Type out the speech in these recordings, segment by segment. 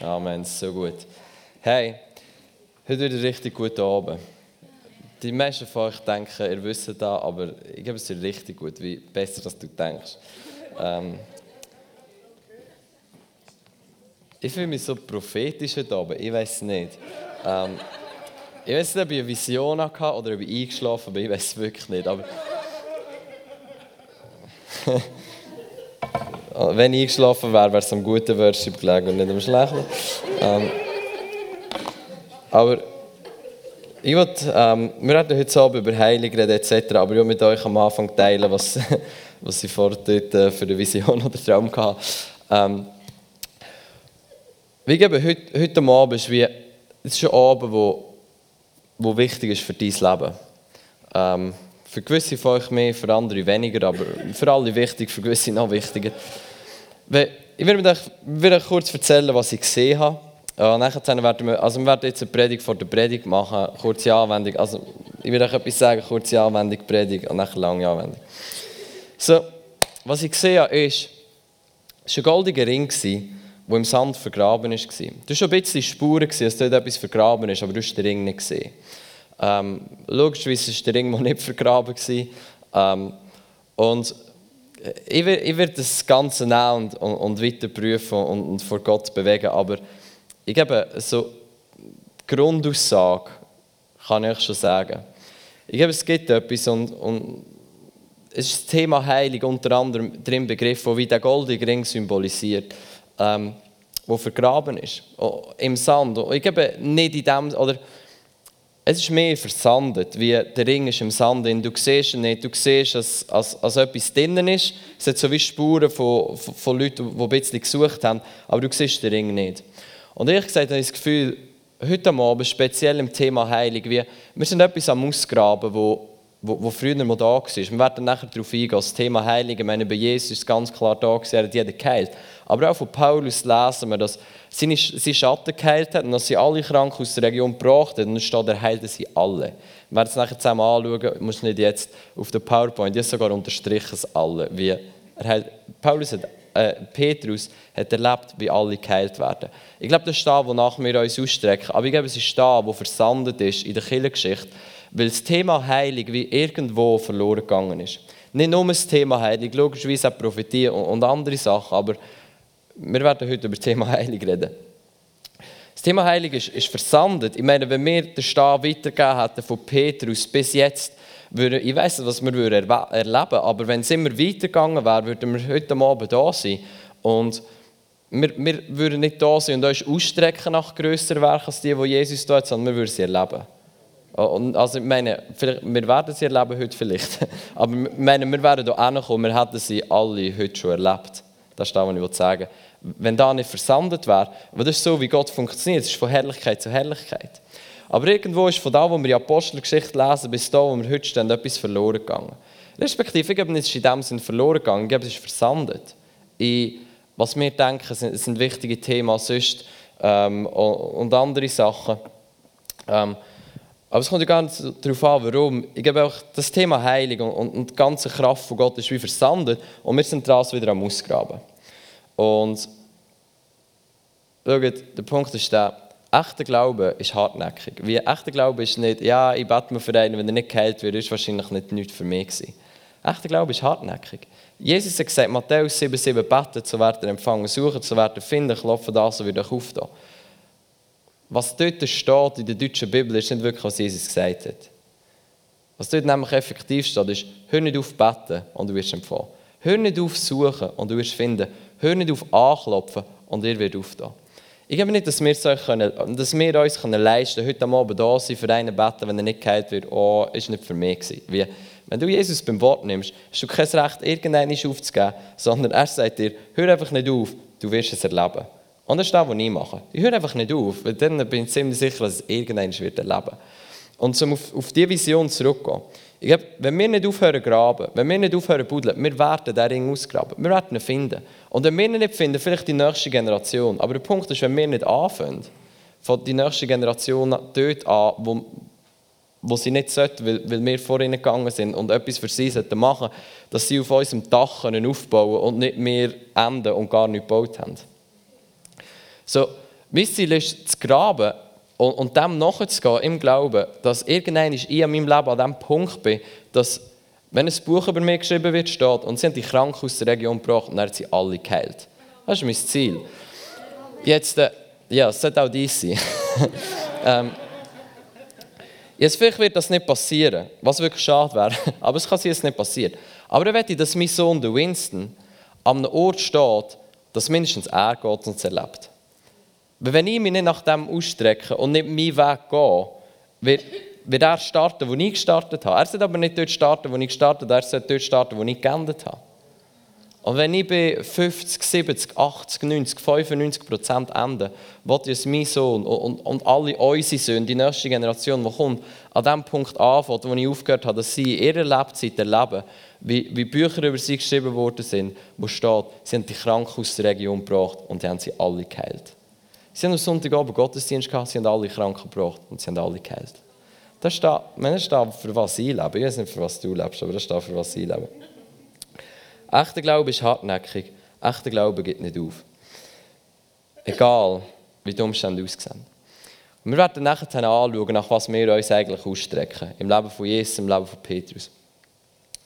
Amen, so gut. Hey, heute wieder richtig gut Abend. Die meisten von euch denken, ihr wisst das, aber ich glaube, es ist richtig gut, wie besser, als du denkst. Ähm, ich fühle mich so prophetisch heute Abend, ich weiß nicht. Ähm, ich weiß nicht, ob ich eine Vision hatte oder ob ich eingeschlafen bin, ich weiß es wirklich nicht. Aber Wenn ich eingeschlafen wäre, wäre es am guten Worship gelegen und nicht am schlechten. Ähm, aber ich wollte, ähm, wir reden heute Abend über reden etc., aber ich will mit euch am Anfang teilen, was, was ich vor äh, für eine Vision oder Traum hatte. Ähm, wie gebe heute, heute Abend ist wie, es ist ein Abend, wo, wo wichtig ist für dein Leben. Ähm, für gewisse von euch mehr, für andere weniger, aber für alle wichtig, für gewisse noch wichtiger. Ich werde euch kurz erzählen, was ich gesehen habe. Ja, nachher werden wir, also wir werden jetzt eine Predigt vor der Predigt machen, kurze Anwendung. Also ich werde euch etwas sagen, kurze Anwendung, Predigt und nachher lange Anwendung. So, was ich gesehen habe, ist, es war ein goldiger Ring, der im Sand vergraben war. Hast schon ein bisschen Spuren dass dort etwas vergraben ist, aber du hast den Ring nicht gesehen. Ähm, logischerweise war der Ring noch nicht vergraben. Ähm, und ich werde, ich werde das Ganze nehmen und, und, und weiter prüfen und, und, vor Gott bewegen, aber ich gebe so die Grundaussage kann ich schon sagen. Ich glaube, es gibt etwas und, und es ist das Thema Heilig unter anderem drin begriffen, wie der goldige Ring symbolisiert, ähm, wo vergraben ist, im Sand. Ich glaube nicht in dem, oder es ist mehr versandet, wie der Ring ist im Sand. Du siehst ihn nicht, du siehst, dass, als, als etwas drinnen ist. Es hat so wie Spuren von, von, von Leuten, die ein bisschen gesucht haben, aber du siehst den Ring nicht. Und ehrlich gesagt habe ich das Gefühl, heute Abend, speziell im Thema Heilig, wie, wir sind etwas am Ausgraben, wo, wo, wo früher mal da war. Wir werden nachher darauf eingehen, das Thema Heilig, ich meine, bei Jesus ist ganz klar da gewesen, er hat jeden geheilt. Aber auch von Paulus lesen wir, dass seine, seine Schatten geheilt hat und dass sie alle Kranken aus der Region gebracht hat. Und dann steht, er heilte sie alle. Wir werden es nachher zusammen anschauen, muss nicht jetzt auf der PowerPoint, jetzt sogar unterstrichen es alle. Wie er heilt, Paulus hat, äh, Petrus hat erlebt, wie alle geheilt werden. Ich glaube, das ist da, wonach wir uns ausstrecken. Aber ich glaube, es ist da, wo versandet ist in der Kirchengeschichte, weil das Thema Heilung wie irgendwo verloren gegangen ist. Nicht nur das Thema Heilung, logischerweise auch Prophetie und andere Sachen, aber wir werden heute über das Thema Heilung reden. Das Thema Heilung ist, ist versandet. Ich meine, wenn wir den Stab weitergegeben hätten von Petrus bis jetzt, würde, ich weiß nicht, was wir erleben würden, aber wenn es immer weitergegangen wäre, würden wir heute Abend da sein. Und wir, wir würden nicht da sein und uns ausstrecken nach grösseren Werken als die, die Jesus tut, sondern wir würden sie erleben. Und also ich meine, wir werden sie erleben heute vielleicht, aber ich meine, wir werden hier hinkommen, wir hätten sie alle heute schon erlebt. Das ist das, was ich sagen will wenn da nicht versandet wäre. Aber das ist so, wie Gott funktioniert. Es ist von Herrlichkeit zu Herrlichkeit. Aber irgendwo ist von da, wo wir die Apostelgeschichte lesen, bis da, wo wir heute stehen, etwas verloren gegangen. Respektive, es ist in dem Sinne verloren gegangen, es ist versandet. In, was wir denken, sind, sind wichtige Themen sonst ähm, und andere Sachen. Ähm, aber es kommt ja gar nicht darauf an, warum. Ich glaube auch, das Thema Heilung und, und die ganze Kraft von Gott ist wie versandet und wir sind daraus wieder am Ausgraben. Und schaut, der Punkt ist der, echter Glaube ist hartnäckig. Wie echter Glaube ist nicht, ja, ich bete mir für einen, wenn er nicht geheilt wird, ist wahrscheinlich nicht nichts für mich gewesen. Echter Glaube ist hartnäckig. Jesus hat gesagt, Matthäus 7,7 betet, so wird er empfangen, suchen, so wird er finden, klopfen da, so wird er auftun. Was dort steht in der deutschen Bibel, ist nicht wirklich, was Jesus gesagt hat. Was dort nämlich effektiv steht, ist, hör nicht auf beten und du wirst empfangen. Hör nicht auf suchen und du wirst finden. Hör nicht auf anklopfen und ihr wird auftun. Ich glaube nicht, dass wir, es euch können, dass wir uns können leisten können, heute Abend da sein, für einen beten, wenn er nicht geheilt wird, oh, ist nicht für mich gewesen. Wie, wenn du Jesus beim Wort nimmst, hast du kein Recht, irgendeinen aufzugeben, sondern er sagt dir, hör einfach nicht auf, du wirst es erleben. Und das ist das, was ich mache. Ich höre einfach nicht auf, weil dann bin ich ziemlich sicher, dass es irgendeinen wird erleben. Und um auf, auf diese Vision zurückzugehen, ich glaube, wenn wir nicht aufhören graben, wenn wir nicht aufhören buddeln, wir werden diesen Ring ausgraben. Wir werden ihn finden. Und wenn wir ihn nicht finden, vielleicht die nächste Generation. Aber der Punkt ist, wenn wir nicht anfangen, von die nächste Generation dort an, wo, wo sie nicht sollten, weil, weil wir vor ihnen gegangen sind und etwas für sie sollten machen, dass sie auf unserem Dach können aufbauen und nicht mehr enden und gar nicht gebaut haben. So, Mein Ziel ist, zu graben und, und dem nachzugehen, im Glauben, dass irgendwann ich in meinem Leben an dem Punkt bin, dass, wenn ein Buch über mich geschrieben wird, steht, und sie haben die Kranken aus der Region gebracht und dann haben sie alle geheilt. Das ist mein Ziel. Jetzt, äh, ja, es sollte auch dies sein. ähm, jetzt vielleicht wird das nicht passieren, was wirklich schade wäre, aber es kann sein, dass es nicht passiert. Aber ich möchte, dass mein Sohn, der Winston, an einem Ort steht, dass mindestens er geht und es erlebt. Wenn ich mich nicht nach dem ausstrecke und nicht meinen Weg gehe, wird, wird er starten, wo ich gestartet habe. Er sollte aber nicht dort starten, wo ich gestartet habe, er sollte dort starten, wo ich geendet habe. Und wenn ich bei 50, 70, 80, 90, 95 Prozent ende, will ich, dass mein Sohn und, und alle unsere Söhne, die nächste Generation, die kommt, an dem Punkt anfängt, wo ich aufgehört habe, dass sie in ihrer Lebzeit erleben, wie, wie Bücher über sie geschrieben worden sind, wo steht, sie haben die Kranken aus der Region gebracht und die haben sie alle geheilt. Sie haben am Sonntagabend Gottesdienst gehabt, sie haben alle Kranken gebracht und sie haben alle geheilt. Das steht, das steht für was ich lebe. Ich weiß nicht, für was du lebst, aber das steht für was ich lebe. Echter Glaube ist hartnäckig. Echter Glaube geht nicht auf. Egal, wie die Umstände aussehen. Und wir werden nachher anschauen, nach was wir uns eigentlich ausstrecken. Im Leben von Jesus, im Leben von Petrus.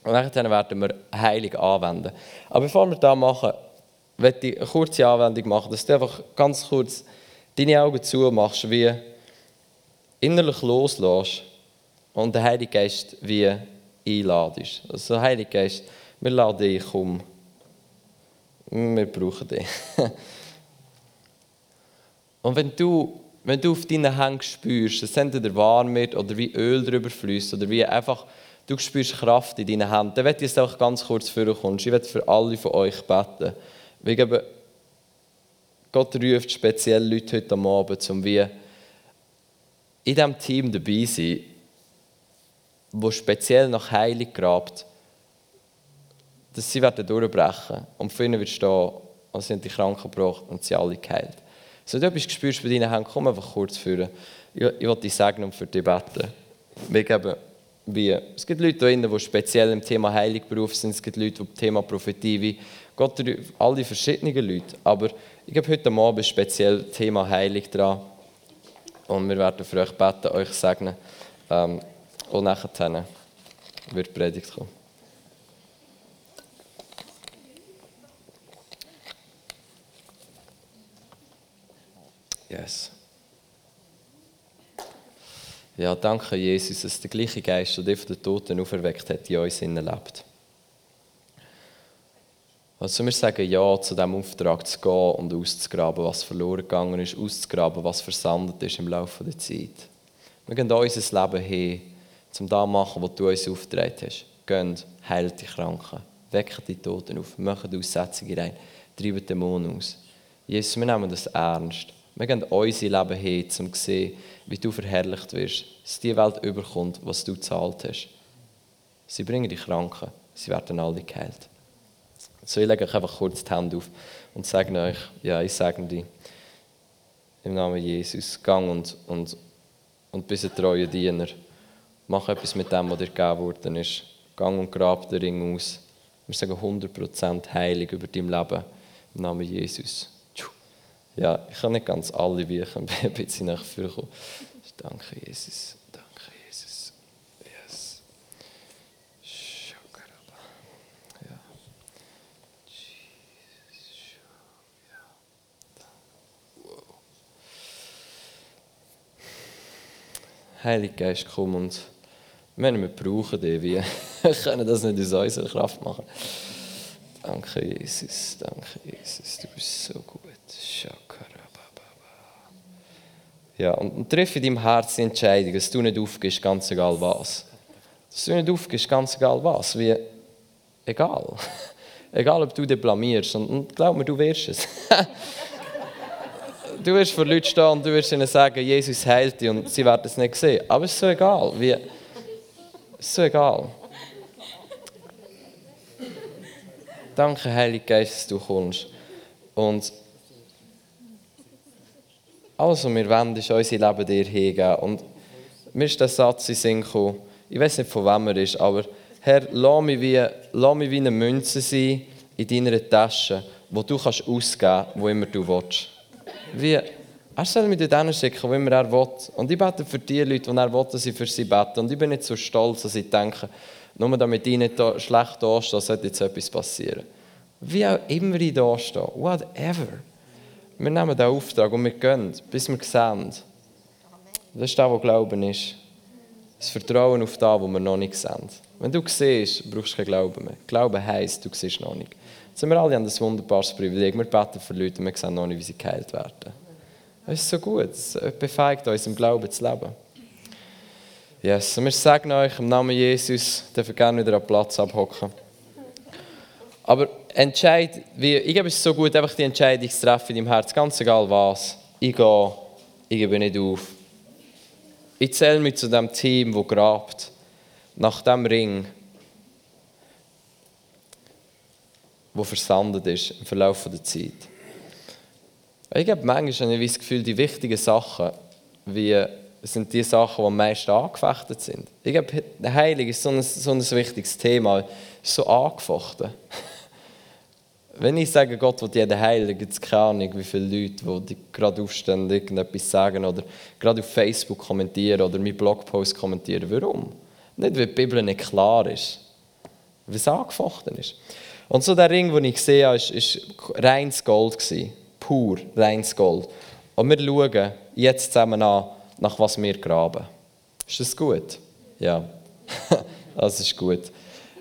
Und nachher werden wir Heilig anwenden. Aber bevor wir das machen, möchte ich eine kurze Anwendung machen, dass du einfach ganz kurz deine Augen zumachst, wie innerlich loslässt und der Heilige Geist wie einladest. Also, Heilige Geist, wir laden dich, komm. Wir brauchen dich. und wenn du, wenn du auf deinen Händen spürst, dass entweder warm wird oder wie Öl drüber fließt oder wie einfach du spürst Kraft in deinen Händen, dann werde ich jetzt auch ganz kurz vorkommen. Ich werde für alle von euch beten. Geben Gott ruft speziell Leute heute Abend, um wie in diesem Team dabei zu sein, wo speziell nach Heilung grabt, dass sie werden durchbrechen und für ihnen wird stehen, und sie haben die Kranken gebracht und sie alle geheilt. So, du etwas spürst bei deinen Händen, komm einfach kurz führen. Ich, ich will dich segnen und für dich beten. Wir geben wie, es gibt Leute hier die speziell im Thema berufen sind, es gibt Leute, die im Thema Prophetie, wie Gott, alle verschiedenen Leute, aber ich habe heute Abend speziell Thema Heilig dran. Und wir werden für euch beten, euch segnen. Ähm, und nachher wird die Predigt kommen. Yes. Ja, danke Jesus, dass der gleiche Geist, der dich von den Toten auferweckt hat, in uns lebt. Also wir sagen Ja zu dem Auftrag zu gehen und auszugraben, was verloren gegangen ist, auszugraben, was versandet ist im Laufe der Zeit. Wir gehen unser Leben hin, um das zu machen, was du uns aufgetragen hast. Geht, heilt die Kranken, weckt die Toten auf, macht Aussetzungen rein, treibt Dämonen aus. Jesus, wir nehmen das ernst. Wir gehen unser Leben hin, um zu sehen, wie du verherrlicht wirst, dass die Welt überkommt, was du gezahlt hast. Sie bringen die Kranken, sie werden alle geheilt. So, ich lege euch einfach kurz die Hände auf und sage euch, ja, ich sage dir, im Namen Jesus, gang und, und, und bist ein treuer Diener. Mach etwas mit dem, was dir gegeben worden ist. Gang und grab den Ring aus. Wir sagen 100% heilig über dein Leben. Im Namen Jesus. Ja, ich kann nicht ganz alle ich ein bisschen nach vorne kommen. Danke, Jesus. Heilige Geist, komm und wir brauchen dich, wir können das nicht aus unserer Kraft machen. Danke, Jesus, danke, Jesus, du bist so gut. Ja, und, und triff in deinem Herzen die Entscheidung, dass du nicht aufgehst, ganz egal was. Dass du nicht aufgehst, ganz egal was. Wie, egal. egal, ob du dich blamierst. Und, und glaub mir, du wirst es. du wirst vor Leuten stehen und du wirst ihnen sagen, Jesus heilt dich und sie werden es nicht sehen. Aber es ist so egal. Wie, es ist so egal. Danke, Heilige Geist, dass du kommst. Und alles, was wir wollen, ist unser Leben dir hingeben. Und mir ist der Satz in Sinn gekommen, ich weiß nicht, von wem er ist, aber Herr, lass mich wie, lass mich wie eine Münze sein in deiner Tasche, wo du kannst ausgeben kannst, wo immer du willst. Wie, Er soll mich dorthin schicken, wo immer er will. Und ich bete für die Leute, die er will, dass ich für sie bete. Und ich bin nicht so stolz, dass ich denke, nur damit ich nicht da schlecht dastehe, sollte jetzt etwas passieren. Wie auch immer ich da stehe, whatever. Wir nehmen den Auftrag und wir gehen, bis wir sehen. Das ist das, was Glauben ist. Das Vertrauen auf das, was wir noch nicht sehen. Wenn du siehst, brauchst du keinen Glauben mehr. Glauben heisst, du siehst noch nicht. Sind wir alle an das wunderbares Privileg. Wir beten für Leute und wir sehen noch nicht, wie sie geheilt werden. Das ist so gut. Es befähigt uns, im Glauben zu leben. Yes. Und wir sagen euch im Namen Jesus, dürfen gerne wieder am Platz abhocken. Aber entscheid, wie, ich glaube, es so gut, einfach die Entscheidung zu treffen in deinem Herz, ganz egal was. Ich gehe, ich gebe nicht auf. Ich zähle mich zu dem Team, das grabt, nach dem Ring, der versandet ist im Verlauf der Zeit. Ich habe manchmal habe das Gefühl, die wichtigen Sachen, wie sind die Sachen, die am meisten angefechtet sind. Ich glaube, der Heilige ist so ein, so ein wichtiges Thema, ist so angefochten. Wenn ich sage, Gott will jeden heilen, gibt es keine Ahnung, wie viele Leute, die gerade aufstehen, irgendetwas sagen oder gerade auf Facebook kommentieren oder meinen Blogpost kommentieren. Warum? Nicht, weil die Bibel nicht klar ist, weil es angefochten ist. Und so der Ring, den ich gesehen habe, war reines Gold. Pur, reines Gold. Und wir schauen jetzt zusammen an, nach was wir graben. Ist das gut? Ja, das ist gut.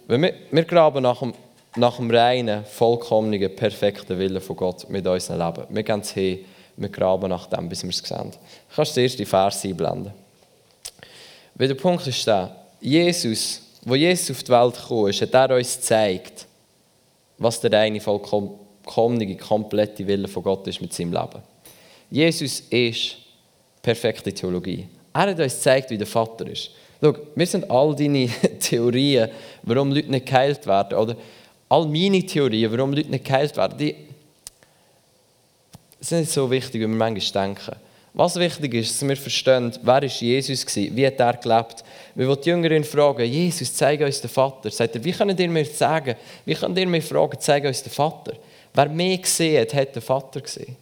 wir, wir graben nach dem nach dem reinen, vollkommenen, perfekten Willen von Gott mit unserem Leben. Wir gehen es hin, wir graben nach dem, bis wir es sehen. Du kannst zuerst die Verse einblenden. Weil der Punkt ist der, Jesus, wo Jesus auf die Welt gekommen ist, hat er uns gezeigt, was der reine, vollkommene, komplette Wille von Gott ist mit seinem Leben. Jesus ist perfekte Theologie. Er hat uns gezeigt, wie der Vater ist. Schau, wir sind all deine Theorien, warum Leute nicht geheilt werden, oder all meine Theorien, warum Leute nicht geheilt werden, die sind nicht so wichtig, wie wir manchmal denken. Was wichtig ist, dass wir verstehen, wer ist Jesus war, wie hat er gelebt. Wir wollen die Jüngerin fragen, Jesus, zeige uns den Vater. Sagt er, wie können ihr mir sagen, wie können ihr mir fragen, zeige uns den Vater. Wer mich gesehen hat, hat den Vater gesehen.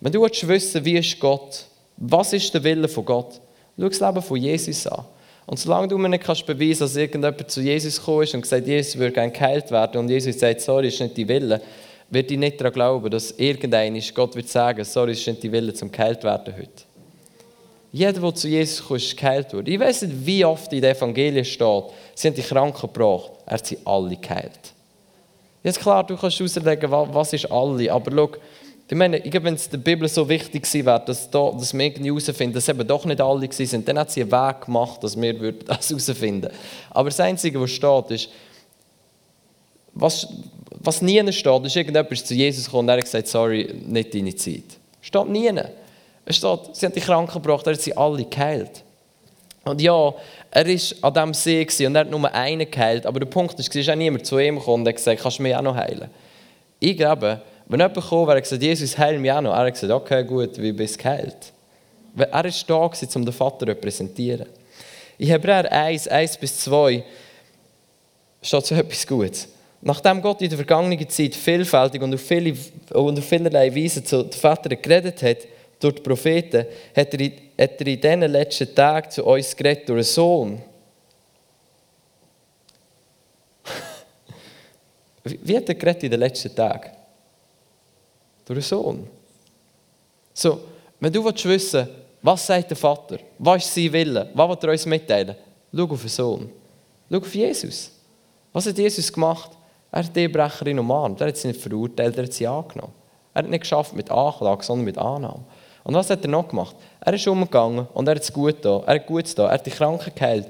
Wenn du wissen wie ist Gott, was ist der Wille von Gott, schau das Leben von Jesus an. Und solange du mir nicht kannst beweisen dass irgendjemand zu Jesus gekommen ist und gesagt Jesus würde gerne geheilt werden und Jesus sagt, sorry, ist nicht die Wille, wird ich nicht daran glauben, dass irgendein Gott wird sagen, sorry, ist nicht die Wille zum geheilt werden heute. Jeder, der zu Jesus kommt, ist geheilt worden. Ich weiß nicht, wie oft in den Evangelien steht, sie haben die Kranken gebracht, er hat sie alle geheilt. Jetzt klar, du kannst auslegen, was ist alle, aber schau, ich meine, ich wenn es der Bibel so wichtig gewesen wäre, dass, da, dass wir irgendwie herausfinden, dass eben doch nicht alle sind, dann hat sie einen Weg gemacht, dass wir das herausfinden Aber das Einzige, was steht, ist, was, was nie steht, ist, irgendjemand zu Jesus gekommen und er hat gesagt, sorry, nicht deine Zeit. Steht nie. Es steht, sie haben die Kranken gebracht, er hat sie alle geheilt. Und ja, er war an diesem See und er hat nur einen geheilt, aber der Punkt ist, es ist auch niemand zu ihm gekommen und hat gesagt, kannst du mich auch noch heilen? Ich glaube, wenn jemand kam, der gesagt Jesus, heil mich auch noch. Er hat gesagt, okay, gut, wie bist du geheilt? Er war da, um den Vater zu repräsentieren. In Hebräer 1, 1 bis 2 steht so etwas Gutes. Nachdem Gott in der vergangenen Zeit vielfältig und auf, viele, und auf vielerlei Weise zu den Vätern geredet hat, durch die Propheten, hat er, hat er in diesen letzten Tagen zu uns geredet durch einen Sohn. Wie hat er geredet in den letzten Tagen? durch den Sohn. So, wenn du wissen willst, was sagt der Vater, was ist sein Wille, was will er uns mitteilen, schau auf den Sohn. Schau auf Jesus. Was hat Jesus gemacht? Er hat die Brecherin umarmt, er hat sie nicht verurteilt, er hat sie angenommen. Er hat nicht geschafft mit Anklage, sondern mit Annahme. Und was hat er noch gemacht? Er ist umgegangen und er hat es gut da. Er hat Gutes da. Er hat die Kranken geheilt,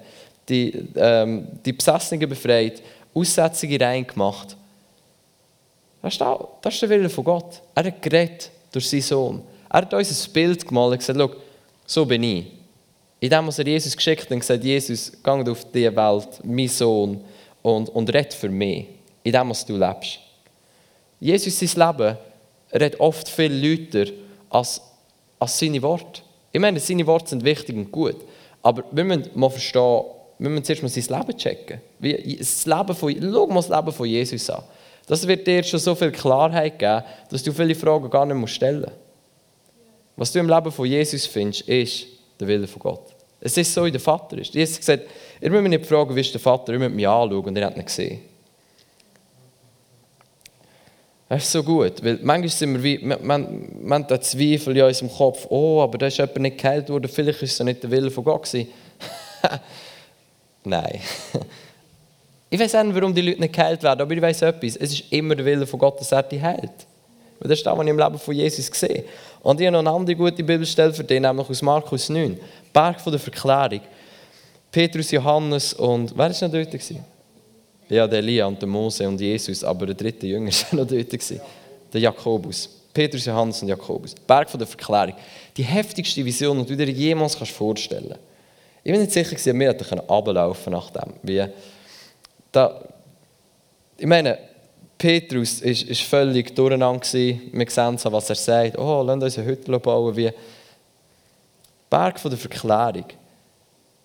die, ähm, die Besessenen befreit, Aussätzige rein gemacht. Das ist, der, das ist der Wille von Gott. Er hat geredet durch seinen Sohn. Er hat uns ein Bild gemalt und gesagt, schau, so bin ich. In dem, was er Jesus geschickt hat, und gesagt, Jesus, geh auf diese Welt, mein Sohn, und, und red für mich, in dem, was du lebst. Jesus, sein Leben, redet oft viel lauter als, als seine Worte. Ich meine, seine Worte sind wichtig und gut, aber wir müssen mal verstehen, wir müssen zuerst mal sein Leben checken. Wie, das Leben von, schau mal das Leben von Jesus an. Das wird dir schon so viel Klarheit geben, dass du viele Fragen gar nicht stellen musst. Was du im Leben von Jesus findest, ist der Wille von Gott. Es ist so, wie der Vater ist. Jesus hat gesagt, ihr müsst mich nicht fragen, wie ist der Vater, ihr müsst mich anschauen und ihr habt ihn gesehen. Das ist so gut, weil manchmal sind wir wie, man, man, man hat Zweifel in unserem Kopf, oh, aber da ist jemand nicht geheilt worden, vielleicht ist es nicht der Wille von Gott. Nein. ich weiß nicht, warum die Leute nicht geheilt werden, aber ich weiß etwas, es ist immer der Wille von Gott, dass er die heilt. Weil das ist das, was ich im Leben von Jesus gesehen Und ich habe noch eine andere gute Bibelstelle für dich, nämlich aus Markus 9. Berg von der Verklärung. Petrus, Johannes und, wer war noch dort? Gewesen? Ja, der Elia und der Mose und Jesus, aber der dritte Jünger war noch dort. Der Jakobus. Petrus, Johannes und Jakobus. Berg von der Verklärung. Die heftigste Vision, die du dir jemals vorstellen kannst. Ich bin nicht sicher, ob wir hätten runterlaufen nach dem. Wie, da, ich meine, Petrus war ist, ist völlig durcheinander. Wir sehen so, was er sagt. Oh, lass uns eine Hütte bauen. Wie Berg von der Verklärung.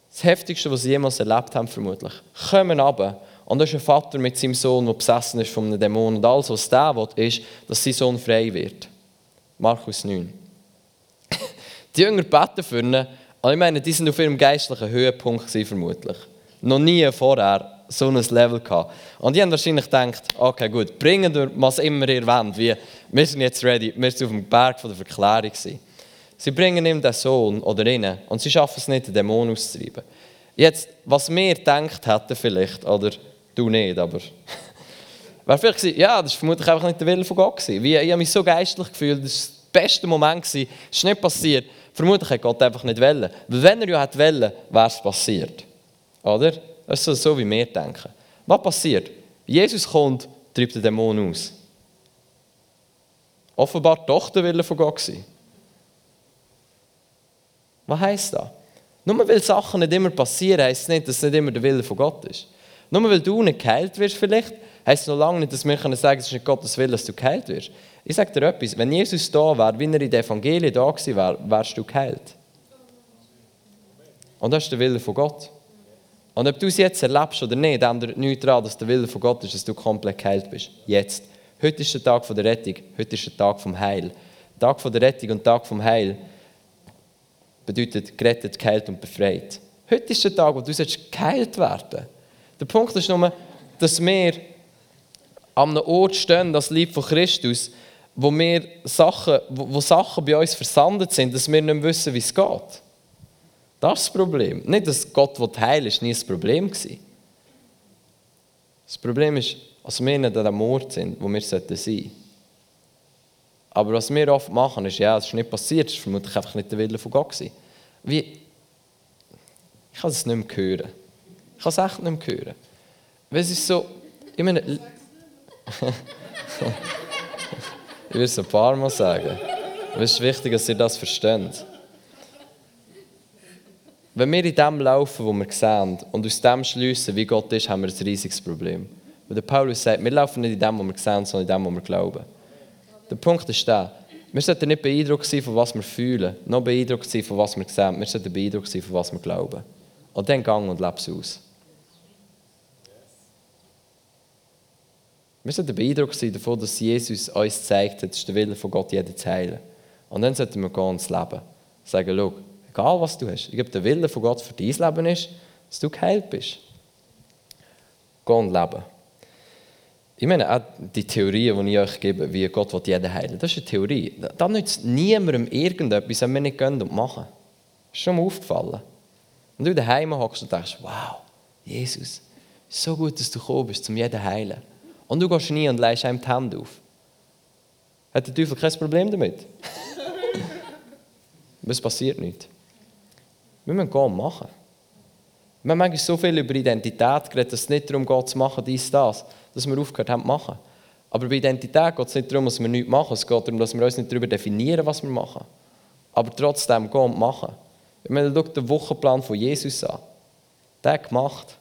Das Heftigste, was sie jemals erlebt haben, vermutlich. Kommen runter. Und da ist ein Vater mit seinem Sohn, der besessen ist von einem Dämon. Und alles, was der will, ist, dass sein Sohn frei wird. Markus 9. Die Jünger beten für ihn. Und ich meine, die sind auf ihrem geistlichen Höhepunkt gewesen, vermutlich. Noch nie vorher so ein Level gehabt. Und die haben wahrscheinlich gedacht, okay gut, bringen wir, was immer ihr wollt. Wie, wir sind jetzt ready, wir sind auf dem Berg von der Verklärung. Gewesen. Sie bringen ihm den Sohn oder ihn und sie schaffen es nicht, den Dämon auszutreiben. Jetzt, was wir gedacht hätten vielleicht, oder du nicht, aber... Wäre vielleicht gewesen, ja, das war vermutlich einfach nicht der Wille von Gott. Wie, ich habe mich so geistlich gefühlt, das war der beste Moment, es ist nicht passiert. Vermutlich hat Gott einfach nicht wollen. Weil wenn er ja hätte wollen, wäre es passiert. Oder? Das ist so, so, wie wir denken. Was passiert? Jesus kommt, treibt den Dämon aus. Offenbar doch der Wille von Gott gewesen. Was heisst das? Nur weil Sachen nicht immer passieren, heisst es nicht, dass es nicht immer der Wille von Gott ist. Nur weil du nicht geheilt wirst vielleicht, heisst es noch lange nicht, dass wir sagen können, es ist nicht Gottes Wille, dass du geheilt wirst. Ich sage dir etwas, wenn Jesus da wäre, wie er in der Evangelien da gewesen wäre, wärst du geheilt. Und das ist der Wille von Gott. Und ob du es jetzt erlebst oder nicht, ändert nichts daran, dass der Wille von Gott ist, dass du komplett geheilt bist. Jetzt. Heute ist der Tag der Rettung. Heute ist der Tag vom Heil. Tag der Rettung und Tag vom Heil bedeutet gerettet, geheilt und befreit. Heute ist der Tag, wo du geheilt werden Der Punkt ist nur, dass wir an einem Ort stehen, das Lieb von Christus, wo, wir Sachen, wo, Sachen bei uns versandet sind, dass wir nicht wissen, wie es geht. Das ist das Problem. Nicht, dass Gott heilen will, ist nie das Problem. Das Problem ist, dass wir nicht an dem Ort sind, wo wir sein sollten. Aber was wir oft machen, ist, ja, es ist nicht passiert, es war vermutlich einfach nicht der Wille von Gott. Wie, ich kann es nicht mehr hören. Ich kann es echt nicht mehr hören. Weil es ist so, ich meine, ich will es ein paar Mal sagen. Es ist wichtig, dass ihr das versteht. Wenn wir in dem laufen, wo wir sehen, und aus dem schliessen, wie Gott ist, haben wir ein riesiges Problem. Weil der Paulus sagt, wir laufen nicht in dem, wo wir sehen, sondern in dem, wo wir glauben. Der Punkt ist der, wir sollten nicht beeindruckt sein, von was wir fühlen, noch beeindruckt sein, von was wir sehen. Wir sollten beeindruckt sein, von was wir glauben. Und dann gang und lebe es aus. Wir sollten beeindruckt sein davon, dass Jesus uns gezeigt hat, es ist der Wille von Gott, jeden zu heilen. Und dann sollten wir gehen ins Leben. Sagen, schau, egal was du hast, ich glaube, der Wille von Gott für dein Leben ist, dass du geheilt bist. Geh und leben. Ich meine, auch die Theorie, die ich euch gebe, wie Gott will jeden heilen das ist eine Theorie. Da nützt niemandem irgendetwas, wenn wir nicht gehen und machen. Das ist schon mal aufgefallen. Und du daheim hockst und denkst, wow, Jesus, so gut, dass du gekommen bist, um jeden heilen. Und du gehst nie und leist einem die Hände auf. Hat der Teufel kein Problem damit? es passiert nicht. Wir müssen gehen und machen. Wir haben manchmal so viel über Identität geredet, dass es nicht darum geht, zu machen, dies, das, dass wir aufgehört haben zu machen. Aber bei Identität geht es nicht darum, dass wir nichts machen. Es geht darum, dass wir uns nicht darüber definieren, was wir machen. Aber trotzdem gehen und machen. Ich meine, den Wochenplan von Jesus an. Der hat gemacht.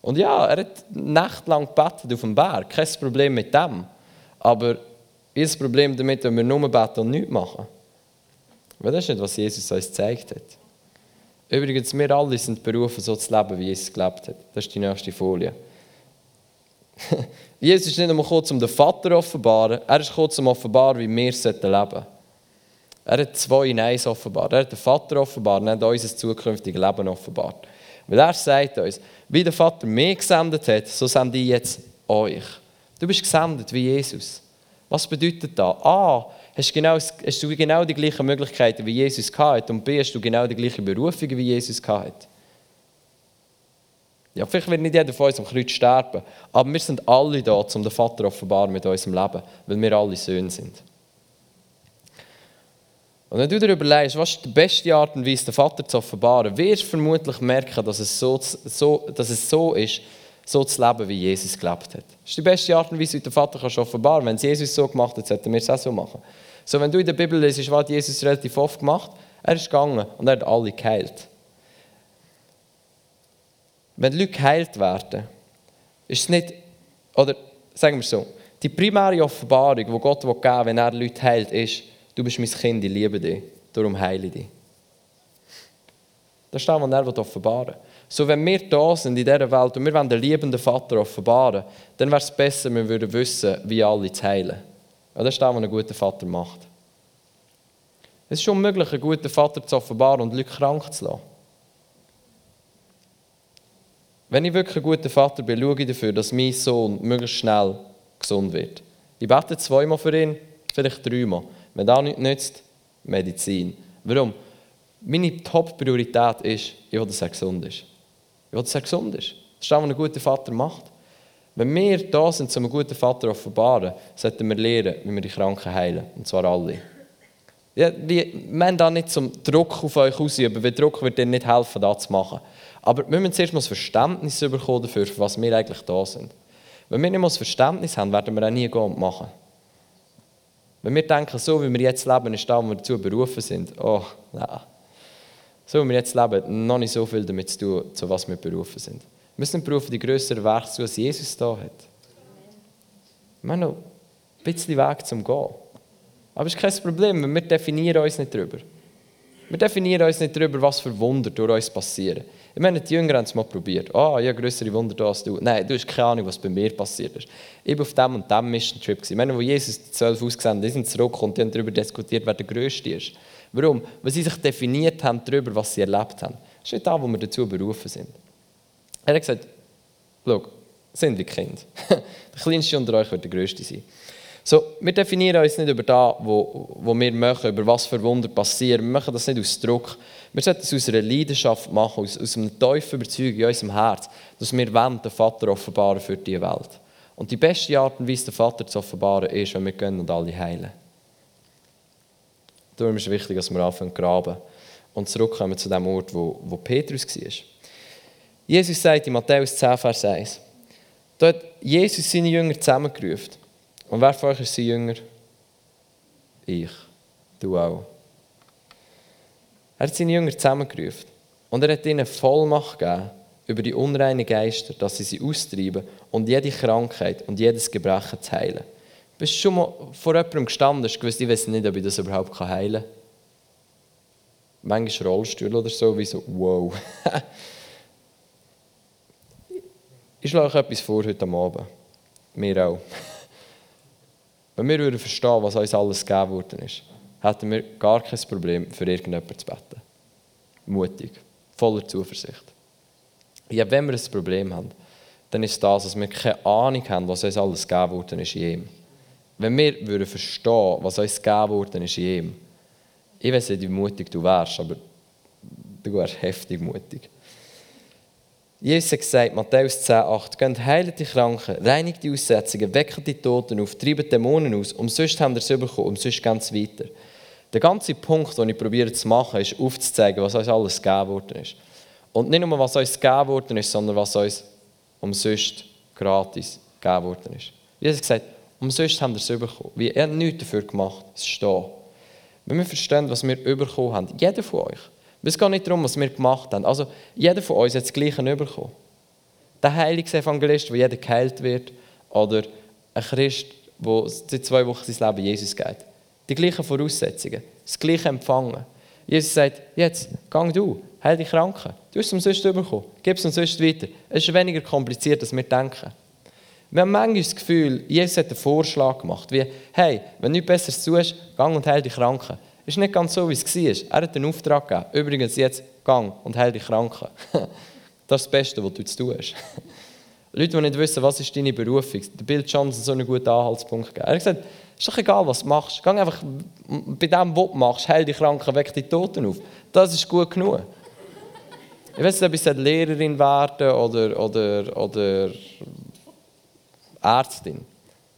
Und ja, er hat nächtelang gebetet auf dem Berg. Kein Problem mit dem. Aber das Problem damit, wenn wir nur beten und nichts machen? Weil das ist nicht, was Jesus uns gezeigt hat. Übrigens, wir alle sind berufen, so zu leben, wie Jesus gelebt hat. Das ist die nächste Folie. Jesus ist nicht einmal gekommen, um den Vater zu offenbaren, er ist gekommen, um zu offenbaren, wie wir leben sollten. Er hat zwei in eins offenbart. Er hat den Vater offenbart und hat unser zukünftiges Leben offenbart. Weil er sagt uns, wie der Vater mich gesendet hat, so sende ich jetzt euch. Du bist gesendet wie Jesus. Was bedeutet das? A, hast, genau, hast du genau die gleichen Möglichkeiten wie Jesus gehabt und B, hast du genau die gleichen Berufungen wie Jesus gehabt. Ja, vielleicht wird nicht jeder von uns am Kreuz sterben, aber wir sind alle da, um den Vater offenbaren mit unserem Leben, weil wir alle Söhne sind. Und wenn du dir überlegst, was ist die beste Art und Weise, den Vater zu offenbaren, wirst du vermutlich merken, dass es so, so, dass es so ist, so zu leben, wie Jesus gelebt hat. Das ist die beste Art und Weise, wie du den Vater kannst offenbaren Wenn es Jesus so gemacht hat, sollten wir es auch so machen. So, wenn du in der Bibel liest, was Jesus relativ oft gemacht? Er ist gegangen und er hat alle geheilt. Wenn Leute geheilt werden, ist es nicht, oder sagen wir so, die primäre Offenbarung, die Gott geben will, wenn er Leute heilt, ist, du bist mein Kind, ich liebe dich, darum heile ich dich. Das ist das, was er offenbaren will. So, wenn wir da sind in dieser Welt und wir wollen den liebenden Vater offenbaren, dann wäre es besser, wir würden wissen, wie alle zu heilen. Ja, das ist das, was ein guter Vater macht. Es ist unmöglich, einen guten Vater zu offenbaren und Leute krank zu lassen. Wenn ich wirklich ein guter Vater bin, schaue ich dafür, dass mein Sohn möglichst schnell gesund wird. Ich bete zweimal für ihn, vielleicht dreimal. Wenn das nichts nützt, Medizin. Warum? Meine Top-Priorität ist, ich will, dass er gesund ist. Ich will, dass er gesund ist. Das ist das, was ein guter Vater macht. Wenn wir da sind, um einen guten Vater offenbaren, sollten wir lernen, wie wir die Kranken heilen. Und zwar alle. Ja, wir, haben da nicht zum Druck auf euch ausüben, weil Druck wird dir nicht helfen, das zu machen. Aber wir müssen zuerst mal das Verständnis bekommen dafür, für was wir eigentlich da sind. Wenn wir nicht mal das Verständnis haben, werden wir auch nie gehen und machen. Wenn wir denken, so wie wir jetzt leben, ist da, wo wir dazu berufen sind, oh, nein. So wie wir jetzt leben, noch nicht so viel damit zu tun, zu was wir berufen sind. Wir sind berufen, die größeren Werke zu, als Jesus da hat. Wir haben noch ein bisschen Weg zum Gehen. Aber es ist kein Problem, wir definieren uns nicht darüber. Wir definieren uns nicht darüber, was für Wunder durch uns passieren. Ich meine, die Jünger haben es mal probiert. Ah, oh, ich habe größere Wunder als du. Nein, du hast keine Ahnung, was bei mir passiert ist. Ich war auf dem und dem Mission Trip. Ich meine, wo Jesus die zwölf ausgesendet die sind zurückgekommen und die haben darüber diskutiert, wer der Größte ist. Warum? Weil sie sich definiert haben darüber, was sie erlebt haben. Das ist nicht da, wo wir dazu berufen sind. Er hat gesagt, schau, sind wir Kind. der Kleinste unter euch wird der Größte sein. So, wir definieren uns nicht über das, wo wir machen, über was für Wunder passieren. Wir machen das nicht aus Druck. Wir sollten es aus einer Leidenschaft machen, aus, aus einer tiefen Überzeugung in unserem Herz, dass wir wollen, den Vater offenbaren für diese Welt. Und die beste Art und Weise, den Vater zu offenbaren, ist, wenn wir gehen und alle heilen. Darum ist es wichtig, dass wir anfangen zu graben und zurückkommen zu dem Ort, wo, wo Petrus war. Jesus sagt in Matthäus 10, Vers 1, da hat Jesus seine Jünger zusammengerufen. Und wer von euch ist sein Jünger? Ich. Du auch. Er hat seine Jünger zusammengerufen und er hat ihnen Vollmacht gegeben über die unreinen Geister, dass sie sie austreiben und jede Krankheit und jedes Gebrechen zu heilen. Bist du schon mal vor jemandem gestanden und gewusst, ich weiß nicht, ob ich das überhaupt heilen kann? Manchmal Rollstuhl oder so, wie so, wow. ich schlage euch etwas vor heute Abend. Mir auch. Wenn wir würden verstehen, was uns alles gegeben worden ist, hätten wir gar kein Problem, für irgendjemanden zu beten. Mutig, voller Zuversicht. Ja, wenn wir ein Problem haben, dann ist das, dass wir keine Ahnung haben, was uns alles gegeben worden ist in ihm. Wenn wir würden verstehen, was uns gegeben worden ist in ihm, ich weiß nicht, wie mutig du wärst, aber du wärst heftig mutig. Jesus hat gesagt, Matthäus 10, 8, Geht heilt die Kranken, reinigt die Aussetzungen, weckt die Toten auf, treibt Dämonen aus, umsonst haben wir es bekommen, umsonst ganz weiter. Der ganze Punkt, den ich probiere zu machen, ist aufzuzeigen, was uns alles gegeben worden ist. Und nicht nur, was uns gegeben worden ist, sondern was uns umsonst gratis gegeben worden ist. Jesus hat gesagt, umsonst haben wir es bekommen. Wir haben nichts dafür gemacht, es steht. Wenn wir verstehen, was wir bekommen haben, jeder von euch, es geht nicht darum, was wir gemacht haben. Also, jeder von uns hat das Gleiche bekommen. Der Heilungsevangelist, wo jeder geheilt wird, oder ein Christ, der seit zwei Wochen sein Leben Jesus geht. Die gleichen Voraussetzungen, das gleiche Empfangen. Jesus sagt, jetzt, gang du, heil die Kranken. Du hast es umsonst bekommen, gib es umsonst weiter. Es ist weniger kompliziert, als wir denken. Wir haben manchmal das Gefühl, Jesus hat einen Vorschlag gemacht, wie, hey, wenn du nichts Besseres tust, gang und heil die Kranken. ist nicht ganz so, wie es war. Er hat einen Auftrag gegeben. Übrigens, jetzt gang und heil die Kranken. Das ist das Beste, was du zu tun hast. Leute, die nicht wissen, was ist deine Berufung, der Bill Johnson so einen guten Anhaltspunkt gegeben. Er hat gesagt, ist doch egal, was du machst. Geh einfach bei dem, was du machst, heil die Kranken, weck die Toten auf. Das ist gut genug. Ich weiß nicht, ob ich Lehrerin werden oder, oder, oder Ärztin.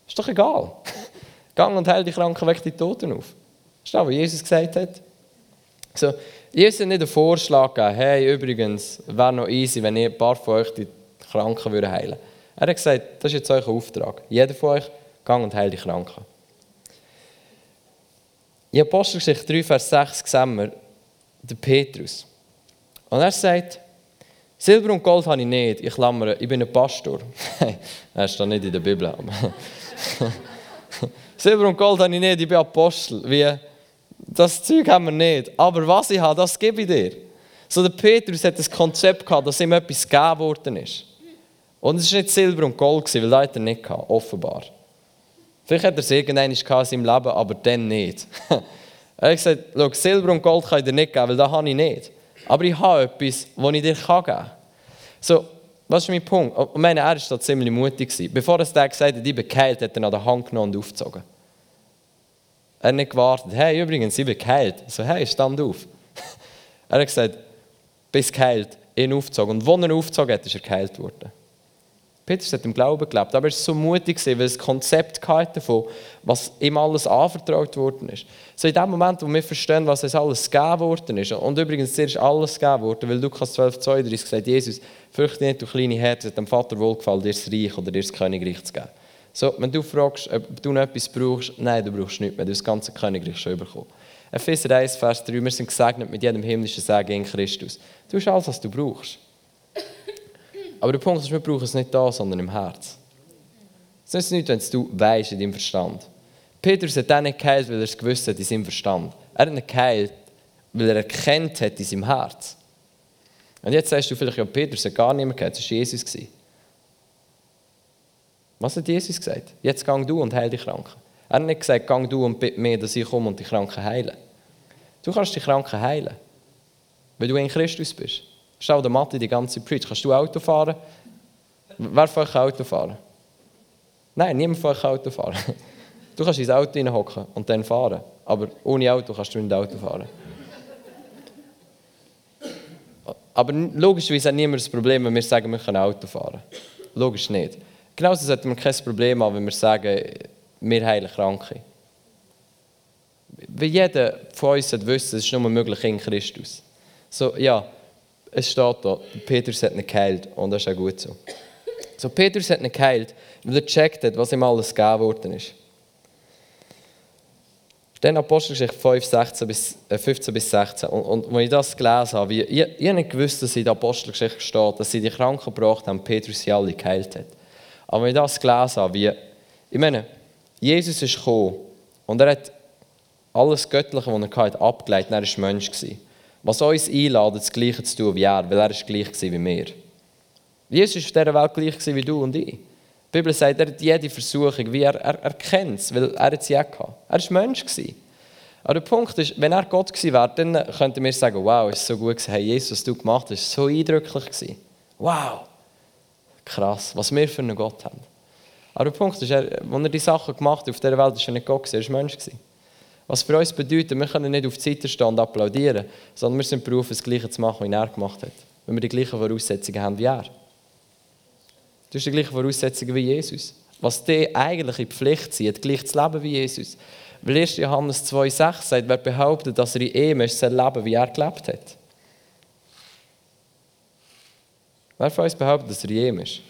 Ist doch egal. Gang und heil die Kranken, weg die Toten auf. Ist das, was Jesus gesagt hat. So, Jesus hat nicht einen Vorschlag gegeben, hey, übrigens, wäre noch easy, wenn ihr ein paar von euch die Kranken heilen Er hat gesagt, das ist jetzt euer Auftrag. Jeder von euch, gang und heil die Kranken. In Apostelgeschichte 3, Vers 6 sehen wir den Petrus. Und er sagt, Silber und Gold habe ich nicht, ich klammere, ich bin ein Pastor. das steht nicht in der Bibel. Silber und Gold habe ich nicht, ich bin Apostel. Wie, das Zeug haben wir nicht. Aber was ich habe, das gebe ich dir. So der Petrus hat das Konzept gehabt, dass ihm etwas gegeben worden ist. Und es war nicht Silber und Gold, weil das hat er nicht gehabt, offenbar. Vielleicht hat er es irgendwann in seinem Leben, aber dann nicht. er hat gesagt, Silber und Gold kann ich dir nicht geben, weil das habe ich nicht. Aber ich habe etwas, das ich dir geben kann. So, was ist mein Punkt? Und meine, er war da ziemlich mutig. Bevor er gesagt hat, ich bin geheilt, hat er an der Hand genommen und aufgezogen. Er hat nicht gewartet. Hey, übrigens, ich bin geheilt. So, hey, stand auf. er hat gesagt, bist geheilt, ihn aufgezogen. Und als er aufgezogen hat, ist er geheilt worden. Petrus hat im Glauben gelebt, aber er war so mutig, weil er das Konzept davon was ihm alles anvertraut worden ist. So in dem Moment, wo wir verstehen, was es alles gegeben worden ist, und übrigens, dir ist alles gegeben worden, weil Lukas 12, 32 sagt, Jesus, fürchte nicht, du kleine Herz, hat dem Vater wohlgefallen, dir das Reich oder dir das Königreich zu geben. So, wenn du fragst, ob du noch etwas brauchst, nein, du brauchst nichts mehr, du hast das ganze Königreich schon bekommen. Epheser 1, Vers 3, wir sind gesegnet mit jedem himmlischen Segen in Christus. Du hast alles, was du brauchst. Aber der Punkt ist, wir brauchen es nicht da, sondern im Herz. Es ist nicht, wenn du weißt in deinem Verstand. Petrus hat dann nicht geheilt, weil er es gewusst hat in seinem Verstand. Er hat nicht geheilt, weil er erkennt hat in seinem Herz. Und jetzt sagst du vielleicht, ja, Petrus hat gar mehr geheilt, es war Jesus. Was hat Jesus gesagt? Jetzt gang du und heil die Kranken. Er hat nicht gesagt, gang du und bitte mir, dass ich komme und die Kranken heile. Du kannst die Kranken heilen, weil du in Christus bist. Stell der Mathe die ganze Preach. Kannst du Auto fahren? Wer von euch Auto fahren? Nein, niemand von euch Auto fahren. Du kannst ins Auto hineinhocken und dann fahren. Aber ohne Auto kannst du nicht Auto fahren. Aber logischerweise hat niemand das Problem, wenn wir sagen, wir können Auto fahren. Logisch nicht. Genauso sollten wir kein Problem haben, wenn wir sagen, wir heilen Kranke. Wie jeder von uns wissen, es ist nur möglich in Christus. So, ja, es steht da, Petrus hat ihn geheilt und das ist auch gut so. So, Petrus hat ihn geheilt, weil er gecheckt hat, was ihm alles gegeben worden ist. Dann Apostelgeschichte 5, 16 bis, äh, 15 bis 16. Und, und als ich das gelesen habe, ich, ich, ich nicht gewusst, dass in der Apostelgeschichte steht, dass sie die Kranken gebracht haben, Petrus sie alle geheilt hat. Aber als ich das gelesen habe, wie, ich meine, Jesus ist gekommen und er hat alles Göttliche, was er hatte, abgeleitet, er war Mensch. Gewesen was uns einladet, das Gleiche zu tun wie er, weil er ist gleich wie wir. Jesus war auf dieser Welt gleich wie du und ich. Die Bibel sagt, er hat jede Versuchung, wie er, er, er kennt es, weil er es ja hatte. Er war Mensch. Aber der Punkt ist, wenn er Gott gewesen wäre, dann könnten wir sagen, wow, ist so gut gewesen. Hey, Jesus, was du gemacht hast, so eindrücklich gewesen. Wow, krass, was wir für einen Gott haben. Aber der Punkt ist, als er die Sachen gemacht hat, auf dieser Welt, war er nicht Gott, gewesen, er war Mensch. Gewesen. Was für uns bedeutet, wir können nicht auf die Seite stehen und applaudieren, sondern wir sind berufen, das Gleiche zu machen, wie er gemacht hat. Wenn wir die gleichen Voraussetzungen haben wie er. Du hast die gleichen Voraussetzungen wie Jesus. Was dir eigentlich in die Pflicht zieht, gleich zu leben wie Jesus. Weil 1. Johannes 2,6 sagt, wer behauptet, dass er in Ehe ist, soll leben, wie er gelebt hat. Wer von uns behauptet, dass er in Ehe ist?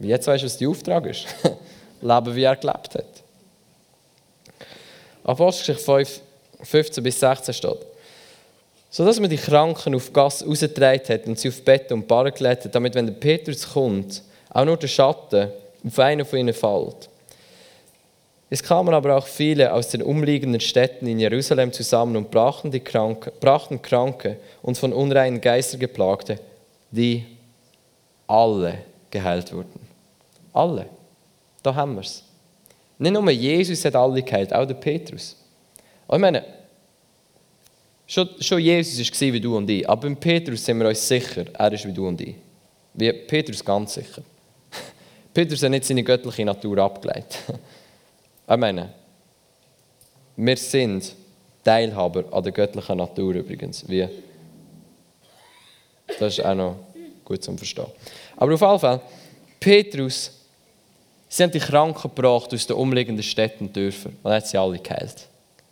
Jetzt weißt du, was der Auftrag ist. leben, wie er gelebt hat. Apostelgeschichte 5, 15 bis 16 steht. So dass man die Kranken auf Gas rausgetragen hat und sie auf Bett und Barren gelegt hat, damit, wenn der Petrus kommt, auch nur der Schatten auf einen von ihnen fällt. Es kamen aber auch viele aus den umliegenden Städten in Jerusalem zusammen und brachten, die Kranke, brachten Kranke und von unreinen Geistern geplagte, die alle geheilt wurden. Alle. Da haben wir es. Nicht nur Jesus hat alle geheilt, auch der Petrus. Und ich meine, schon, schon Jesus war wie du und ich, aber bei Petrus sind wir uns sicher, er ist wie du und ich. Wie Petrus ganz sicher. Petrus hat nicht seine göttliche Natur abgeleitet. Ich meine, wir sind Teilhaber an der göttlichen Natur übrigens. Wie? Das ist auch noch gut zum Verstehen. Aber auf jeden Fall, Petrus, sie haben die Kranken gebracht aus den umliegenden Städten und Dörfern und hat sie alle geheilt.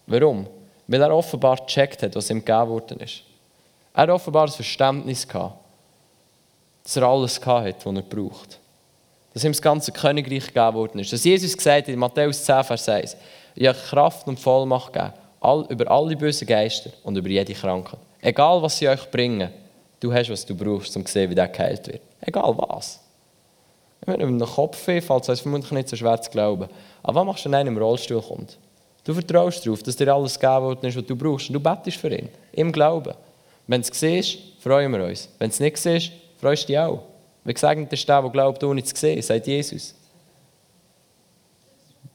Warum? Weil er offenbar gecheckt hat, was ihm gegeben worden ist. Er hat offenbar das Verständnis gehabt, dass er alles gehabt hat, was er braucht. Dass ihm das ganze Königreich gegeben worden ist. Dass Jesus gesagt hat in Matthäus 10, Vers 1, ich habe Kraft und Vollmacht gegeben, all, über alle bösen Geister und über jede Krankheit. Egal, was sie euch bringen, du hast, was du brauchst, um zu sehen, wie der geheilt wird. Egal was. Einem Kopf fällt, fällt es vermutlich nicht so schwer zu glauben. Aber was machst du, wenn einer im Rollstuhl kommt? Du vertraust darauf, dass dir alles gegeben ist, was du brauchst. Und du bettest für ihn. Im Glauben. Wenn du es siehst, freuen wir uns. Wenn du es nicht siehst, freust du dich auch. Wie gesegnet ist der, der glaubt, ohne zu sehen, sagt Jesus.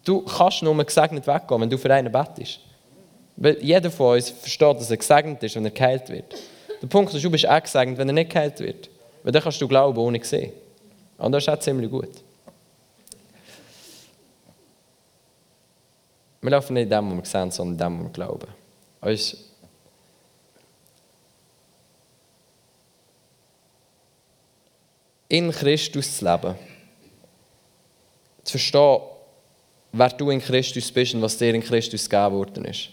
Du kannst nur gesegnet weggehen, wenn du für einen bettest. Weil jeder von uns versteht, dass er gesegnet ist, wenn er geheilt wird. Der Punkt ist, du bist auch gesegnet, wenn er nicht geheilt wird. Weil dann kannst du glauben, ohne zu sehen. Und das ist auch ziemlich gut. Wir laufen nicht in dem, was wir sehen, sondern in dem, was wir glauben. Uns in Christus zu leben. Zu verstehen, wer du in Christus bist und was dir in Christus gegeben worden ist.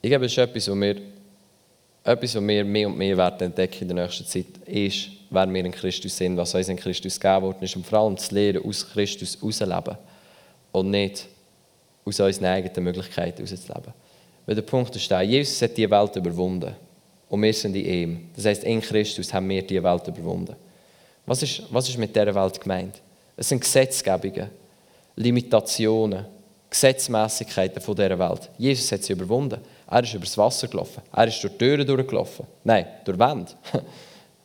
Ich glaube, es ist etwas, was wir, etwas, was wir mehr und mehr werden entdecken in der nächsten Zeit, ist, wer wir in Christus sind, was uns in Christus gegeben worden ist und vor allem zu lernen, aus Christus herauszuleben und nicht aus unseren eigenen Möglichkeiten herauszuleben. Weil der Punkt ist Jesus hat die Welt überwunden und wir sind in ihm. Das heißt, in Christus haben wir die Welt überwunden. Was ist, was ist mit dieser Welt gemeint? Es sind Gesetzgebungen, Limitationen, Gesetzmäßigkeiten dieser Welt. Jesus hat sie überwunden. Er ist übers Wasser gelaufen. Er ist durch Türen durchgelaufen. Nein, durch Wände.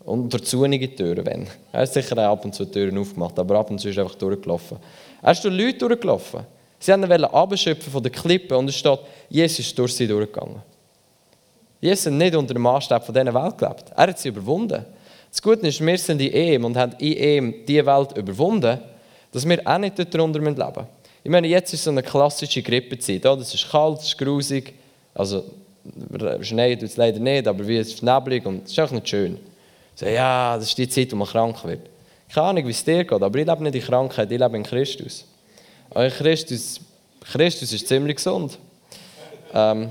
Und durch zunige Türen, wenn. Er hat sicher ab und zu Türen aufgemacht, aber ab und zu ist er einfach durchgelaufen. Er ist durch Leute durchgelaufen. Sie wollten abschöpfen von der Klippe und es steht, Jesus ist durch sie durchgegangen. Jesus hat nicht unter dem Maßstab von dieser Welt gelebt. Er hat sie überwunden. Das Gute ist, wir sind in ihm und haben in ihm diese Welt überwunden, dass wir auch nicht darunter leben müssen. Ich meine, jetzt ist so eine klassische Grippezeit. Es ist kalt, es ist grusig. Also, Schnee tut es leider nicht, aber wie es ist neblig und es ist auch nicht schön. So, ja, das ist die Zeit, wo man krank wird. Keine Ahnung, wie es dir geht, aber ich lebe nicht in Krankheit, ich lebe in Christus. Und Christus, Christus ist ziemlich gesund. Ähm,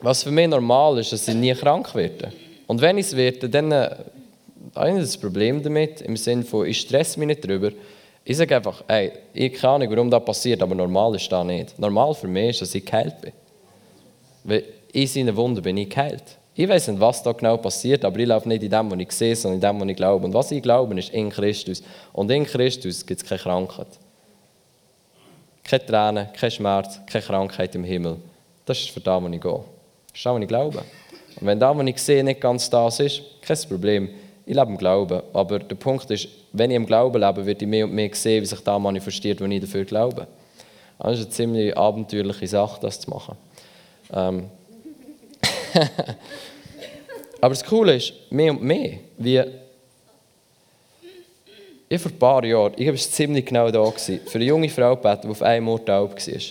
was für mich normal ist, dass ich nie krank werde. Und wenn ich es werde, dann äh, habe ich das Problem damit, im Sinne von, ich stresse mich nicht darüber. Ich sage einfach, hey, ich keine Ahnung, warum das passiert, aber normal ist das nicht. Normal für mich ist, dass ich geheilt bin. Weil in seinen Wunden bin ich geheilt. Ich weiß nicht, was da genau passiert, aber ich laufe nicht in dem, was ich sehe, sondern in dem, was ich glaube. Und was ich glaube, ist in Christus. Und in Christus gibt es keine Krankheit. Keine Tränen, kein Schmerz, keine Krankheit im Himmel. Das ist für das, wo ich gehe. Das ist das, was ich glaube. Und wenn das, was ich sehe, nicht ganz das ist, kein Problem. Ich lebe im Glauben. Aber der Punkt ist, wenn ich im Glauben lebe, wird ich mehr und mehr sehen, wie sich das manifestiert, wenn ich dafür glaube. Das ist eine ziemlich abenteuerliche Sache, das zu machen. Ähm. Aber das Coole ist, mehr und mehr, wie ich vor ein paar Jahren, ich war ziemlich genau da, gewesen, für eine junge Frau beten, die auf einem Ort taub war.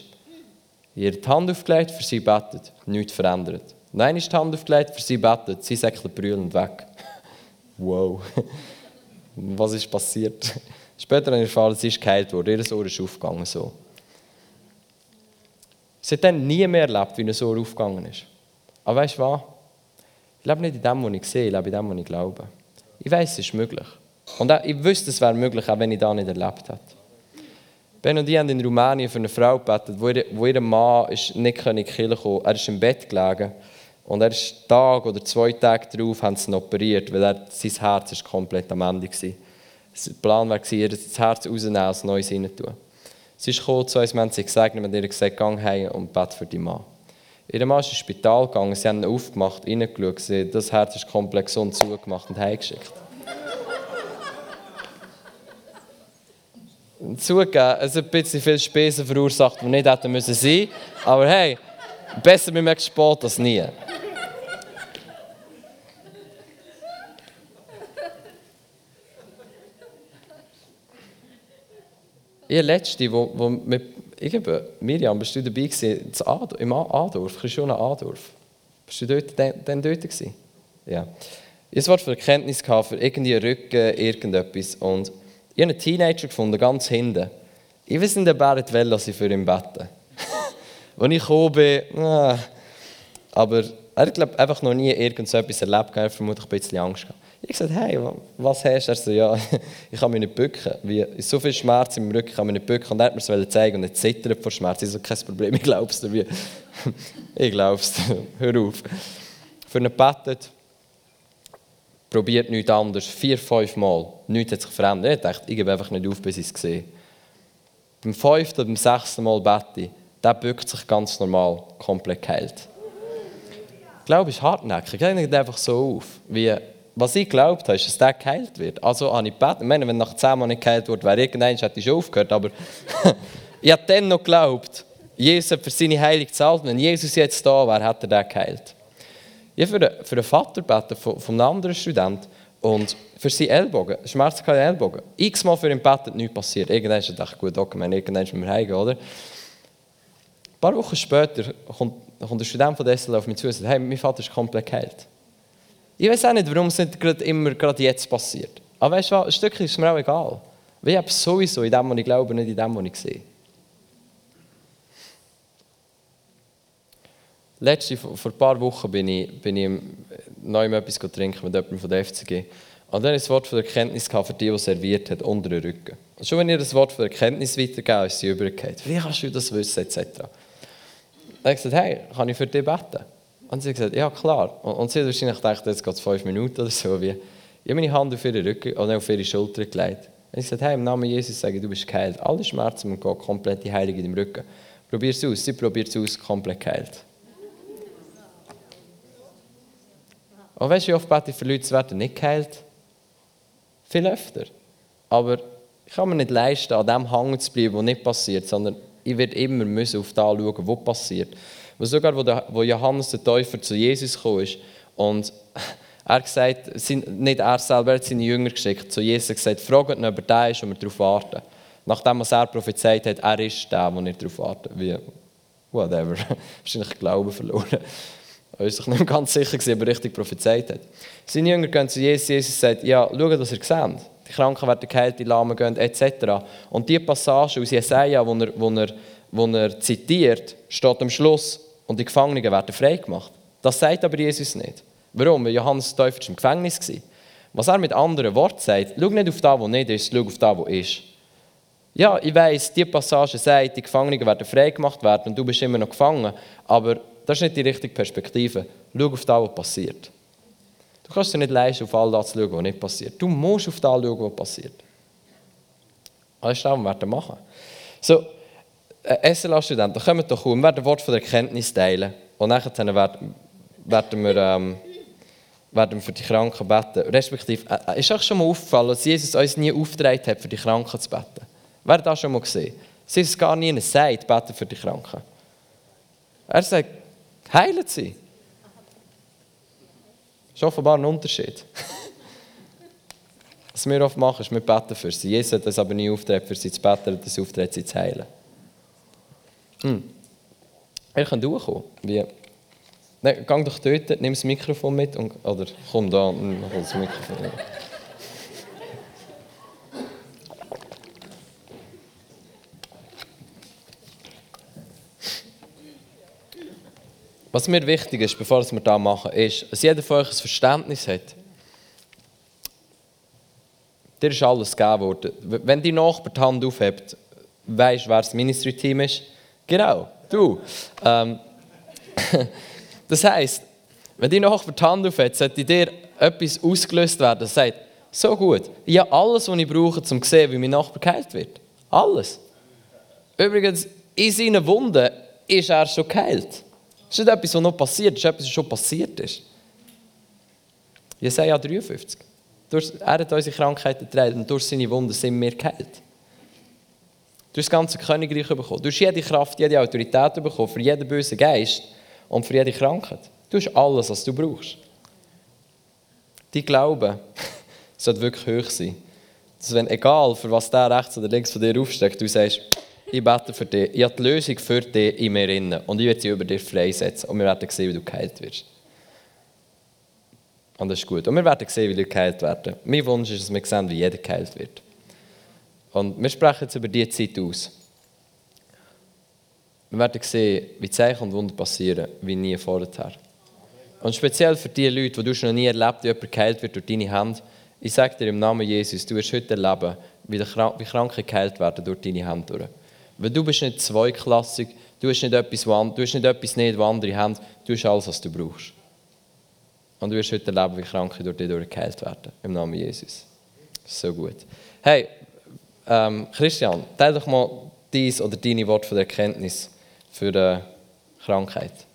Ihr die Hand aufgelegt, für sie betet, nichts verändert. Nein, ist die Hand aufgelegt, für sie betet, sie säckelt brüllend weg. wow. Was ist passiert? Später habe ich erfahren, sie ist geheilt worden, ihr Ohr ist aufgegangen. So. Sie hat dann nie mehr erlebt, wie ein Ohr aufgegangen ist. Aber weißt du was? Ich lebe nicht in dem, was ich sehe, ich lebe in dem, was ich glaube. Ich weiß, es ist möglich. Und ich wüsste, es wäre möglich, auch wenn ich das nicht erlebt hätte. Ben und ich haben in Rumänien für eine Frau gebetet, wo ihr, wo ihr Mann ist nicht in die Kirche kommen Er ist im Bett gelegen. Und er ist Tag oder zwei Tage darauf haben sie ihn operiert, weil er, sein Herz ist komplett am Ende war. Der Plan war, ihr das Herz rausnehmen, als Neues rein. Sie ist gekommen zu uns, wir haben sie wir haben ihr gesagt, geh heim und bete für die Mann. Ihr Mann ist ins Spital gegangen, sie haben ihn aufgemacht, reingeschaut, das Herz ist komplett gesund zugemacht und heimgeschickt. zugeben, es hat ein bisschen viel Spesen verursacht, die nicht hätten müssen. Aber hey, besser mit einem Sport als nie. Ihr letzte, wo, wo mit, ich glaube, Miriam, bist du dabei gewesen, im Adorf, Christiane Adorf? Bist du dort, dann, dort gewesen? Ja. Ich hatte für Erkenntnis für irgendwie Rücken, irgendetwas. Und ich habe einen Teenager gefunden, ganz hinten. Ich weiß nicht, ob er will, dass ich für ihn bete. Als ich gekommen bin, ah, aber er hat glaub, einfach noch nie irgendetwas erlebt, er hat vermutlich ein bisschen Angst gehabt. Ich gesagt, hey, was hast du? Er so, ja, ich kann mich nicht bücken. Wie, so viel Schmerz im Rücken, ich kann mich nicht bücken. Und er hat mir es zeigen und er zittert vor Schmerz. Ich so, kein Problem, ich glaube es dir. ich glaube es dir. Hör auf. Für ihn gebetet, probiert nichts anderes. Vier, fünf Mal. Nichts hat sich verändert. Ich dachte, ich gebe einfach nicht auf, bis ich es sehe. Beim fünften oder sechsten Mal bete der bückt sich ganz normal, komplett geheilt. Ich glaube, ist hartnäckig. Ich gehe einfach so auf. Wie, was ich glaubt habe, ist, dass der geheilt wird. Also habe ich gebetet. Ich meine, wenn nach zehn Monaten nicht geheilt wird, wäre irgendwann hätte ich schon aufgehört. Aber ich habe dann noch geglaubt, Jesus hat für seine Heilung gezahlt. Wenn Jesus jetzt da wäre, hätte er den geheilt. Ich habe für, für einen Vater gebeten von, von einem anderen Student und für seinen Ellbogen, schmerzhafte Ellbogen. X-mal für ihn betet, nichts passiert. Irgendwann ist er gut, okay, irgendwann müssen wir heimgehen, oder? Ein paar Wochen später kommt, kommt ein Student von DSL auf mich zu und sagt, hey, mein Vater ist komplett geheilt. Ich weiß auch nicht, warum es nicht gerade immer gerade jetzt passiert. Aber weißt du was, ein Stückchen ist mir auch egal. Weil ich habe sowieso in dem, was ich glaube, nicht in dem, was ich sehe. Letzte, vor ein paar Wochen bin ich, bin ich neu etwas trinken mit jemandem von der FCG. Und dann das Wort von der Erkenntnis für die, die serviert hat, unter den Rücken. Und schon wenn ihr das Wort von der Erkenntnis weitergeben, ist sie übergeht. Wie kannst du das wissen, etc. Dann habe ich gesagt, hey, kann ich für dich beten? Und sie hat gesagt, ja klar. Und, und sie hat wahrscheinlich gedacht, jetzt geht es fünf Minuten oder so. Wie. Ich habe meine Hand auf ihre Rücken und auf ihre Schulter gelegt. Und ich gesagt, hey, im Namen Jesus sage ich, du bist geheilt. Alle Schmerzen und gehen komplett die Heilung in deinem Rücken. Probier es aus. Sie probiert es aus, komplett geheilt. Und weißt du, wie oft bete ich für Leute, sie werden nicht geheilt? Viel öfter. Aber ich kann mir nicht leisten, an dem hängen zu bleiben, was nicht passiert, sondern ich werde immer müssen auf das schauen, was passiert. Weil sogar, wo, der, wo Johannes der Täufer zu Jesus ist und er gesagt, nicht er selber, er hat seine Jünger geschickt, zu Jesus gesagt, fragt ihn, ob er da ist und wir darauf warten. Nachdem was er prophezeit hat, er ist der, wo nicht darauf warten. Wie, whatever. Wahrscheinlich Glauben verloren. Er war sich nicht ganz sicher, ob er richtig prophezeit hat. Seine Jünger gehen zu Jesus, Jesus sagt, ja, schaut, was ihr seht. Die Kranken werden geheilt, die Lahmen gehen, etc. Und die Passage aus Jesaja, wo er, er, er zitiert, steht am Schluss, und die Gefangenen werden freigemacht. Das sagt aber Jesus nicht. Warum? Weil Johannes Täufer im Gefängnis war. Was er mit anderen Worten sagt, schau nicht auf das, was nicht ist, schau auf das, was ist. Ja, ich weiss, die Passage sagt, die Gefangenen werden freigemacht werden und du bist immer noch gefangen, aber das ist nicht die richtige Perspektive. Schau auf das, was passiert. Du kannst dir nicht leisten, auf all das zu schauen, was nicht passiert. Du musst auf das schauen, was passiert. Ist das, was wir machen. So, SLA-Studenten, kommt doch um, wir werden Wort von der Erkenntnis teilen. Und nachher werden, wir, ähm, werden wir für die Kranken beten. Respektive, äh, ist euch schon mal aufgefallen, dass Jesus uns nie aufgetragen hat, für die Kranken zu beten? Wer hat das schon mal gesehen? Sie ist gar nie sagt, beten für die Kranken. Er sagt, Heilen sie. Das ist offenbar ein Unterschied. Was wir oft machen, ist, wir beten für sie. Jesus hat das aber nie auftreten, für sie zu beten, hat das auftreten, sie zu heilen. Hm. Ihr könnt durchkommen. Wie? Nein, geh doch dort, nimm das Mikrofon mit und, oder komm da und hol das Mikrofon mit. Was mir wichtig ist, bevor wir das machen, ist, dass jeder von euch ein Verständnis hat. Dir ist alles gegeben worden. Wenn die Nachbar die Hand aufhebt, weißt du, wer das Ministry-Team ist? Genau, du. Ähm, das heisst, wenn die Nachbar die Hand aufhebt, sollte dir etwas ausgelöst werden, das sagt, so gut, ich habe alles, was ich brauche, um zu sehen, wie mein Nachbar geheilt wird. Alles. Übrigens, in seinen Wunden ist er schon geheilt. Das ist nicht etwas, was noch passiert, das ist etwas, was schon passiert ist. Jesaja 53. er hat unsere Krankheiten getragen und durch seine Wunden sind wir geheilt. Du hast das ganze Königreich bekommen. Du hast jede Kraft, jede Autorität bekommen für jeden bösen Geist und für jede Krankheit. Du hast alles, was du brauchst. Dein Glaube sollte wirklich hoch sein. Dass wenn, egal für was der rechts oder links von dir aufsteckt, du sagst, ich bete für dich, ich habe die Lösung für dich in mir drin und ich werde sie über dich freisetzen und wir werden sehen, wie du geheilt wirst. Und das ist gut. Und wir werden sehen, wie Leute geheilt werden. Mein Wunsch ist, dass wir sehen, wie jeder geheilt wird. Und wir sprechen jetzt über diese Zeit aus. Wir werden sehen, wie Zeichen und Wunder passieren, wie nie vorher. Und speziell für die Leute, die du schon noch nie erlebt wie jemand geheilt wird durch deine Hand, ich sage dir im Namen Jesus, du wirst heute erleben, wie, wie Kranke geheilt werden durch deine Hand. Durch. Weil du bist nicht zweiklassig, du hast nicht etwas, du hast nicht etwas nicht, was andere haben, du hast alles, was du brauchst. Und du wirst heute erleben, wie Kranke durch dich geheilt werden. Im Namen Jesus. So gut. Hey, ähm, Christian, teile doch mal dies oder deine Worte von der Erkenntnis für die Krankheit.